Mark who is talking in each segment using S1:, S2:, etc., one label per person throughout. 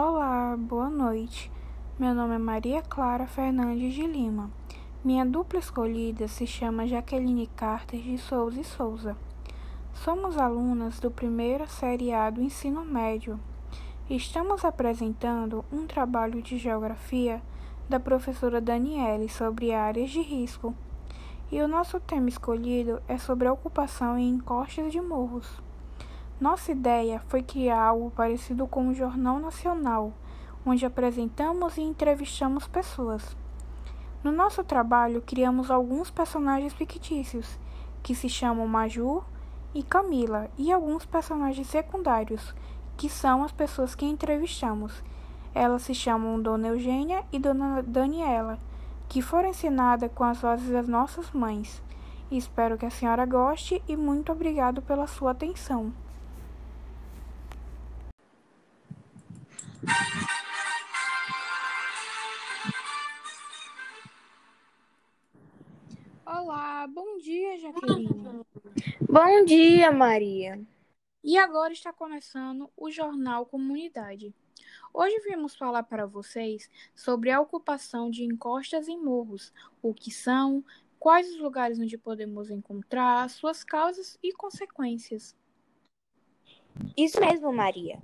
S1: Olá, boa noite. Meu nome é Maria Clara Fernandes de Lima. Minha dupla escolhida se chama Jaqueline Carter de Souza e Souza. Somos alunas do primeiro série A do ensino médio. Estamos apresentando um trabalho de geografia da professora Daniele sobre áreas de risco. E o nosso tema escolhido é sobre a ocupação em encostas de morros. Nossa ideia foi criar algo parecido com um jornal nacional, onde apresentamos e entrevistamos pessoas. No nosso trabalho, criamos alguns personagens fictícios, que se chamam Maju e Camila, e alguns personagens secundários, que são as pessoas que entrevistamos. Elas se chamam Dona Eugênia e Dona Daniela, que foram ensinadas com as vozes das nossas mães. Espero que a senhora goste e muito obrigado pela sua atenção. Olá, bom dia, Jaqueline.
S2: Bom dia, Maria.
S1: E agora está começando o Jornal Comunidade. Hoje viemos falar para vocês sobre a ocupação de encostas em morros, o que são, quais os lugares onde podemos encontrar, suas causas e consequências.
S2: Isso mesmo, Maria.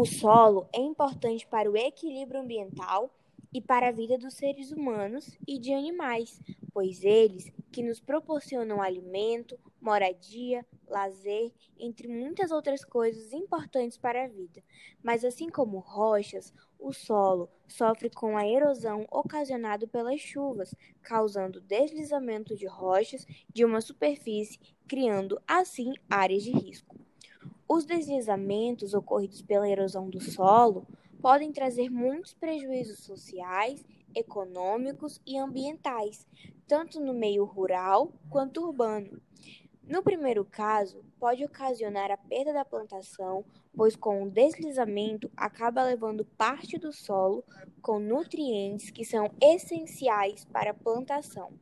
S2: O solo é importante para o equilíbrio ambiental e para a vida dos seres humanos e de animais, pois eles que nos proporcionam alimento, moradia, lazer, entre muitas outras coisas importantes para a vida. Mas assim como rochas, o solo sofre com a erosão ocasionada pelas chuvas, causando deslizamento de rochas de uma superfície, criando assim áreas de risco. Os deslizamentos ocorridos pela erosão do solo podem trazer muitos prejuízos sociais, econômicos e ambientais, tanto no meio rural quanto urbano. No primeiro caso, pode ocasionar a perda da plantação, pois com o deslizamento acaba levando parte do solo com nutrientes que são essenciais para a plantação,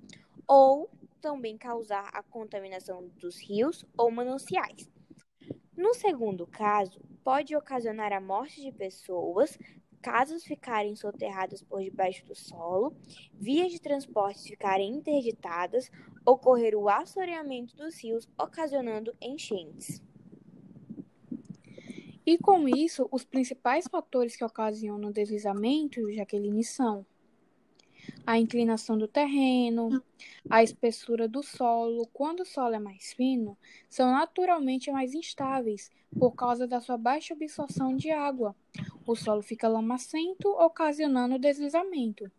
S2: ou também causar a contaminação dos rios ou mananciais. No segundo caso, pode ocasionar a morte de pessoas, casas ficarem soterradas por debaixo do solo, vias de transporte ficarem interditadas, ocorrer o assoreamento dos rios, ocasionando enchentes.
S1: E com isso, os principais fatores que ocasionam o deslizamento, Jaqueline, são a inclinação do terreno, a espessura do solo. Quando o solo é mais fino, são naturalmente mais instáveis por causa da sua baixa absorção de água. O solo fica lamacento, ocasionando deslizamento.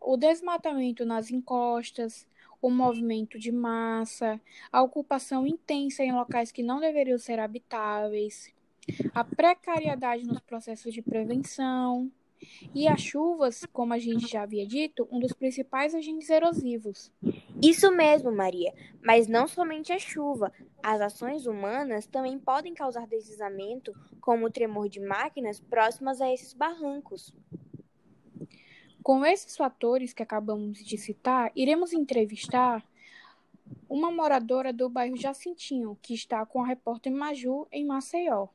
S1: O desmatamento nas encostas, o movimento de massa, a ocupação intensa em locais que não deveriam ser habitáveis, a precariedade nos processos de prevenção, e as chuvas, como a gente já havia dito, um dos principais agentes erosivos.
S2: Isso mesmo, Maria. Mas não somente a chuva. As ações humanas também podem causar deslizamento, como o tremor de máquinas próximas a esses barrancos.
S1: Com esses fatores que acabamos de citar, iremos entrevistar uma moradora do bairro Jacintinho, que está com a repórter Maju em Maceió.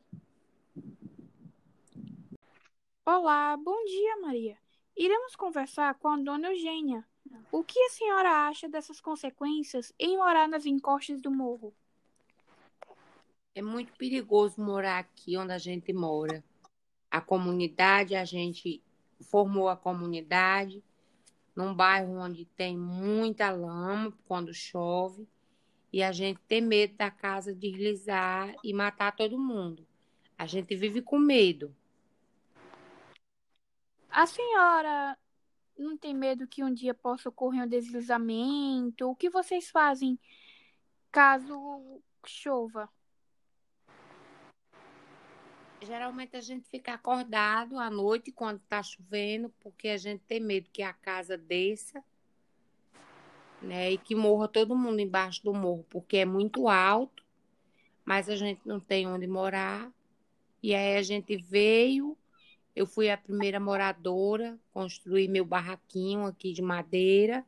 S1: Olá, bom dia, Maria. Iremos conversar com a dona Eugênia. O que a senhora acha dessas consequências em morar nas encostas do morro?
S3: É muito perigoso morar aqui onde a gente mora. A comunidade, a gente formou a comunidade num bairro onde tem muita lama quando chove e a gente tem medo da casa deslizar e matar todo mundo. A gente vive com medo.
S1: A senhora não tem medo que um dia possa ocorrer um deslizamento? O que vocês fazem caso chova?
S3: Geralmente a gente fica acordado à noite quando está chovendo, porque a gente tem medo que a casa desça, né? E que morra todo mundo embaixo do morro, porque é muito alto, mas a gente não tem onde morar. E aí a gente veio eu fui a primeira moradora, construí meu barraquinho aqui de madeira.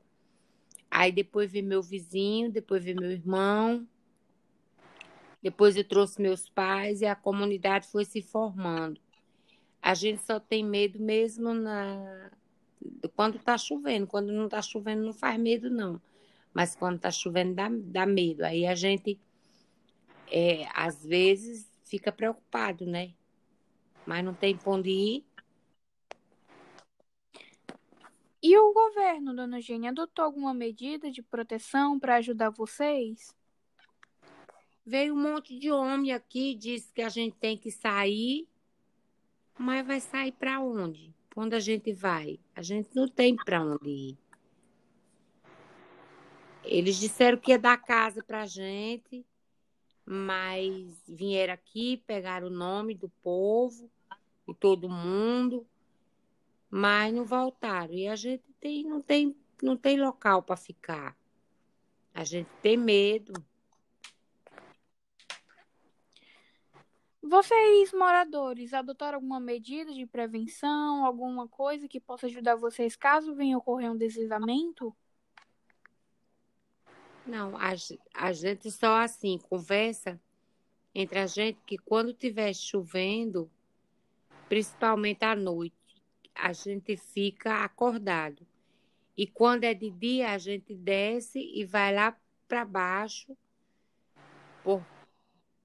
S3: Aí depois veio meu vizinho, depois veio meu irmão. Depois eu trouxe meus pais e a comunidade foi se formando. A gente só tem medo mesmo na quando está chovendo. Quando não está chovendo, não faz medo, não. Mas quando está chovendo, dá, dá medo. Aí a gente, é, às vezes, fica preocupado, né? Mas não tem pra onde ir.
S1: E o governo, dona Eugênia, adotou alguma medida de proteção para ajudar vocês?
S3: Veio um monte de homem aqui, disse que a gente tem que sair, mas vai sair para onde? Quando a gente vai? A gente não tem para onde ir. Eles disseram que ia dar casa para a gente, mas vieram aqui, pegaram o nome do povo e todo mundo, mas não voltaram. E a gente tem, não, tem, não tem local para ficar. A gente tem medo.
S1: Vocês, moradores, adotaram alguma medida de prevenção, alguma coisa que possa ajudar vocês caso venha ocorrer um deslizamento?
S3: Não, a, a gente só assim conversa entre a gente que quando estiver chovendo, principalmente à noite, a gente fica acordado. E quando é de dia, a gente desce e vai lá para baixo, por,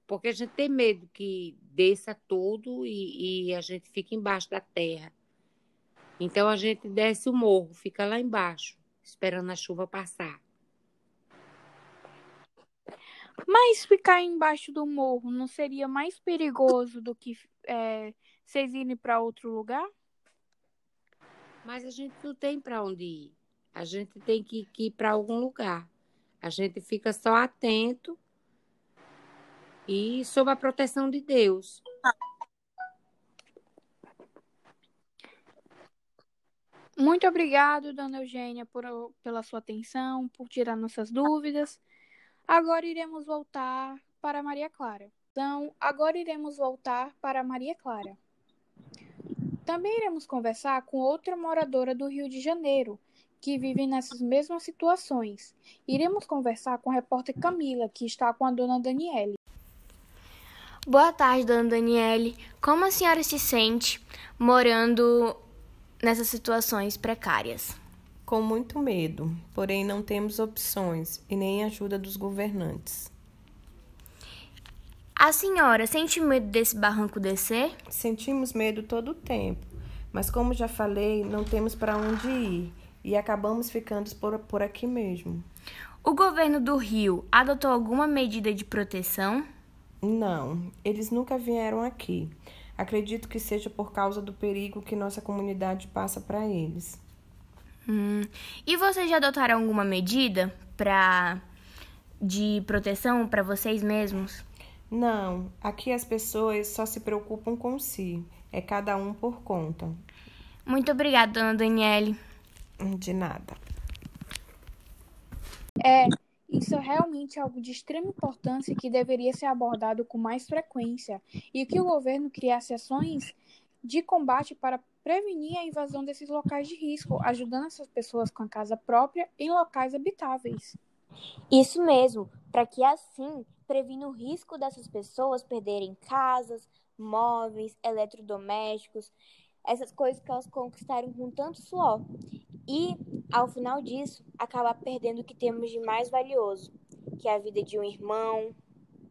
S3: porque a gente tem medo que desça tudo e, e a gente fica embaixo da terra. Então a gente desce o morro, fica lá embaixo, esperando a chuva passar.
S1: Mas ficar embaixo do morro não seria mais perigoso do que é, vocês irem para outro lugar?
S3: Mas a gente não tem para onde ir. A gente tem que, ir para algum lugar. A gente fica só atento e sob a proteção de Deus.
S1: Muito obrigado, dona Eugênia, por, pela sua atenção, por tirar nossas dúvidas. Agora iremos voltar para Maria Clara. Então, agora iremos voltar para Maria Clara. Também iremos conversar com outra moradora do Rio de Janeiro, que vive nessas mesmas situações. Iremos conversar com a repórter Camila, que está com a dona Daniele.
S4: Boa tarde, dona Daniele. Como a senhora se sente morando nessas situações precárias?
S5: Com muito medo, porém não temos opções e nem ajuda dos governantes.
S4: A senhora sente medo desse barranco descer?
S5: Sentimos medo todo o tempo, mas como já falei, não temos para onde ir e acabamos ficando por, por aqui mesmo.
S4: O governo do Rio adotou alguma medida de proteção?
S5: Não, eles nunca vieram aqui. Acredito que seja por causa do perigo que nossa comunidade passa para eles.
S4: Hum. E vocês já adotaram alguma medida para de proteção para vocês mesmos?
S5: Não, aqui as pessoas só se preocupam com si. É cada um por conta.
S4: Muito obrigada, dona Daniele.
S5: De nada.
S1: É, isso é realmente algo de extrema importância que deveria ser abordado com mais frequência e que o governo criasse ações de combate para prevenir a invasão desses locais de risco, ajudando essas pessoas com a casa própria em locais habitáveis.
S2: Isso mesmo, para que assim previna o risco dessas pessoas perderem casas, móveis, eletrodomésticos, essas coisas que elas conquistaram com tanto suor e, ao final disso, acabar perdendo o que temos de mais valioso, que é a vida de um irmão,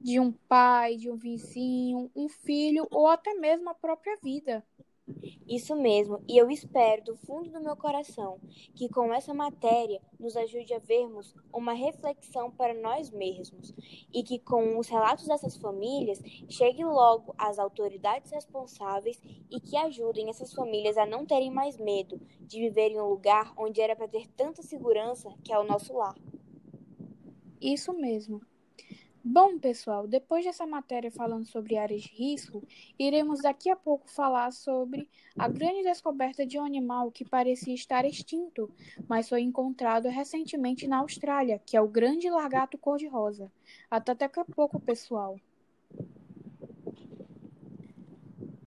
S1: de um pai, de um vizinho, um filho ou até mesmo a própria vida.
S2: Isso mesmo, e eu espero do fundo do meu coração que com essa matéria nos ajude a vermos uma reflexão para nós mesmos e que com os relatos dessas famílias chegue logo às autoridades responsáveis e que ajudem essas famílias a não terem mais medo de viver em um lugar onde era para ter tanta segurança que é o nosso lar.
S1: Isso mesmo. Bom, pessoal, depois dessa matéria falando sobre áreas de risco, iremos daqui a pouco falar sobre a grande descoberta de um animal que parecia estar extinto, mas foi encontrado recentemente na Austrália, que é o grande largato cor-de-rosa. Até daqui a pouco, pessoal.